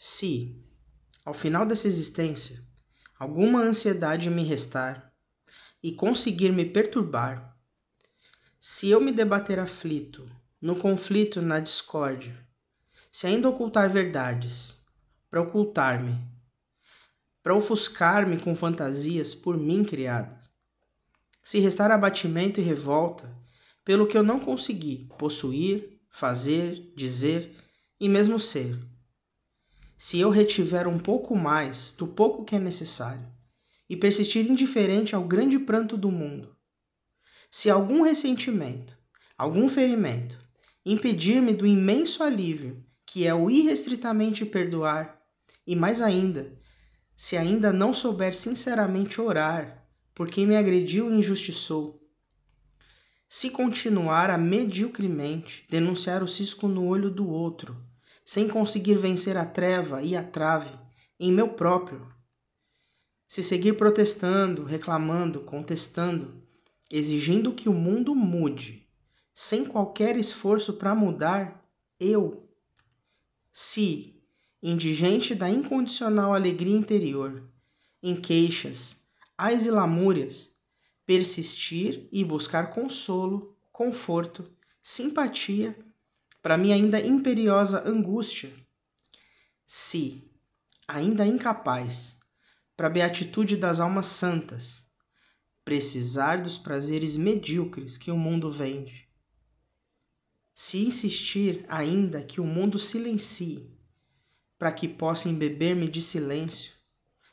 Se, ao final dessa existência, alguma ansiedade me restar e conseguir me perturbar, se eu me debater aflito, no conflito, na discórdia, se ainda ocultar verdades, para ocultar-me, para ofuscar-me com fantasias por mim criadas, se restar abatimento e revolta pelo que eu não consegui possuir, fazer, dizer e mesmo ser se eu retiver um pouco mais do pouco que é necessário e persistir indiferente ao grande pranto do mundo, se algum ressentimento, algum ferimento impedir-me do imenso alívio que é o irrestritamente perdoar, e mais ainda, se ainda não souber sinceramente orar por quem me agrediu e injustiçou, se continuar a mediocremente denunciar o cisco no olho do outro, sem conseguir vencer a treva e a trave em meu próprio. Se seguir protestando, reclamando, contestando, exigindo que o mundo mude, sem qualquer esforço para mudar, eu. Se, indigente da incondicional alegria interior, em queixas, ais e lamúrias, persistir e buscar consolo, conforto, simpatia para minha ainda imperiosa angústia, se, ainda incapaz, para a beatitude das almas santas, precisar dos prazeres medíocres que o mundo vende, se insistir ainda que o mundo silencie, para que possa embeber-me de silêncio,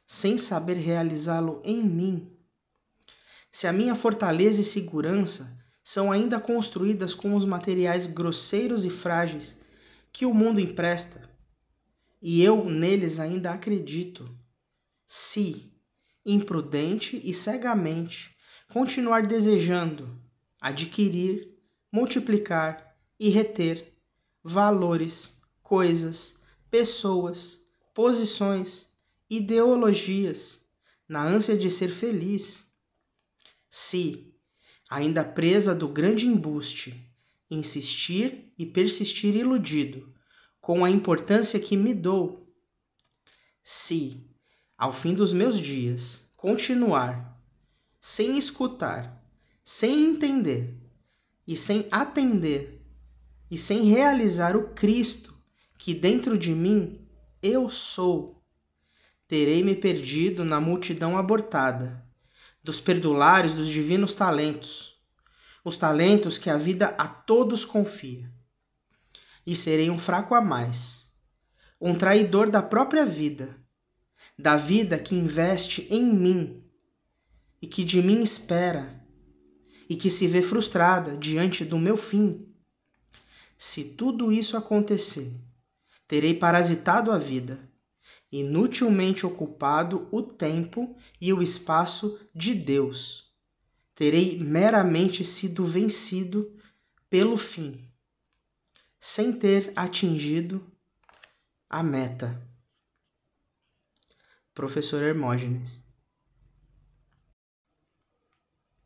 sem saber realizá-lo em mim, se a minha fortaleza e segurança são ainda construídas com os materiais grosseiros e frágeis que o mundo empresta, e eu neles ainda acredito. Se, imprudente e cegamente, continuar desejando adquirir, multiplicar e reter valores, coisas, pessoas, posições, ideologias, na ânsia de ser feliz, se, ainda presa do grande embuste, insistir e persistir iludido com a importância que me dou. Se, ao fim dos meus dias, continuar sem escutar, sem entender e sem atender e sem realizar o Cristo que dentro de mim eu sou, terei me perdido na multidão abortada dos perdulares dos divinos talentos, os talentos que a vida a todos confia. E serei um fraco a mais, um traidor da própria vida, da vida que investe em mim e que de mim espera e que se vê frustrada diante do meu fim. Se tudo isso acontecer, terei parasitado a vida inutilmente ocupado o tempo e o espaço de Deus. Terei meramente sido vencido pelo fim, sem ter atingido a meta. Professor Hermógenes